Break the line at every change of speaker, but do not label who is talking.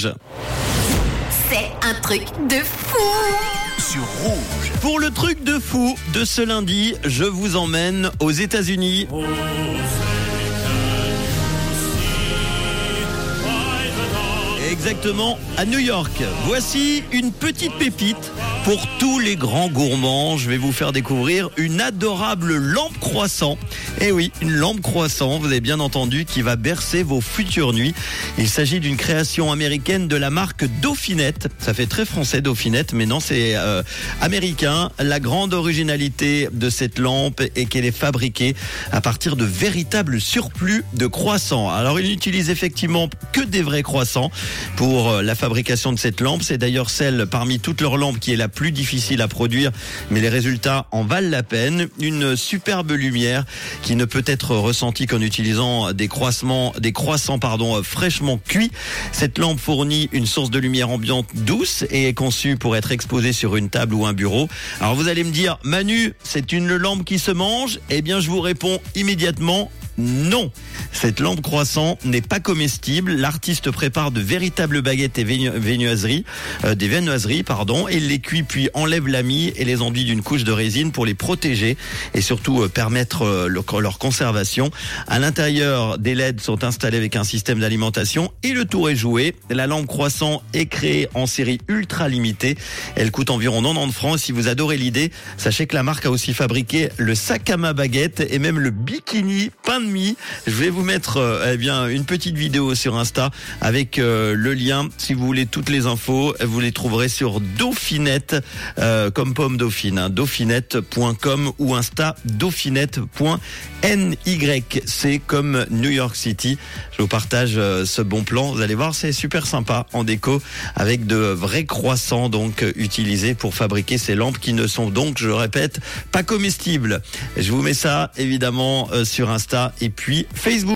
C'est un truc de fou
sur rouge.
Pour le truc de fou de ce lundi, je vous emmène aux États-Unis. Exactement, à New York. Voici une petite pépite pour tous les grands gourmands. Je vais vous faire découvrir une adorable lampe croissant. Eh oui, une lampe croissant, vous avez bien entendu, qui va bercer vos futures nuits. Il s'agit d'une création américaine de la marque Dauphinette. Ça fait très français Dauphinette, mais non, c'est euh, américain. La grande originalité de cette lampe est qu'elle est fabriquée à partir de véritables surplus de croissants. Alors, il n'utilise effectivement que des vrais croissants pour euh, la fabrication de cette lampe. C'est d'ailleurs celle parmi toutes leurs lampes qui est la plus difficile à produire, mais les résultats en valent la peine. Une superbe lumière qui ne peut être ressentie qu'en utilisant des croissements, des croissants pardon, fraîchement cuits. Cette lampe fournit une source de lumière ambiante douce et est conçue pour être exposée sur une table ou un bureau. Alors vous allez me dire, Manu, c'est une lampe qui se mange? Eh bien, je vous réponds immédiatement non, cette lampe croissant n'est pas comestible. L'artiste prépare de véritables baguettes et viennoiseries, euh, des viennoiseries, pardon, et les cuit puis enlève la mie et les enduit d'une couche de résine pour les protéger et surtout euh, permettre euh, leur conservation. À l'intérieur, des LED sont installés avec un système d'alimentation et le tour est joué. La lampe croissant est créée en série ultra limitée. Elle coûte environ 90 francs. Si vous adorez l'idée, sachez que la marque a aussi fabriqué le sac à main baguette et même le bikini peint je vais vous mettre euh, eh bien une petite vidéo sur Insta avec euh, le lien. Si vous voulez toutes les infos, vous les trouverez sur Dauphinette euh, comme pomme dauphine, hein, dauphinette.com ou Insta dauphinette.ny. C'est comme New York City. Je vous partage ce bon plan. Vous allez voir, c'est super sympa en déco avec de vrais croissants donc utilisés pour fabriquer ces lampes qui ne sont donc, je répète, pas comestibles. Je vous mets ça évidemment sur Insta et puis Facebook.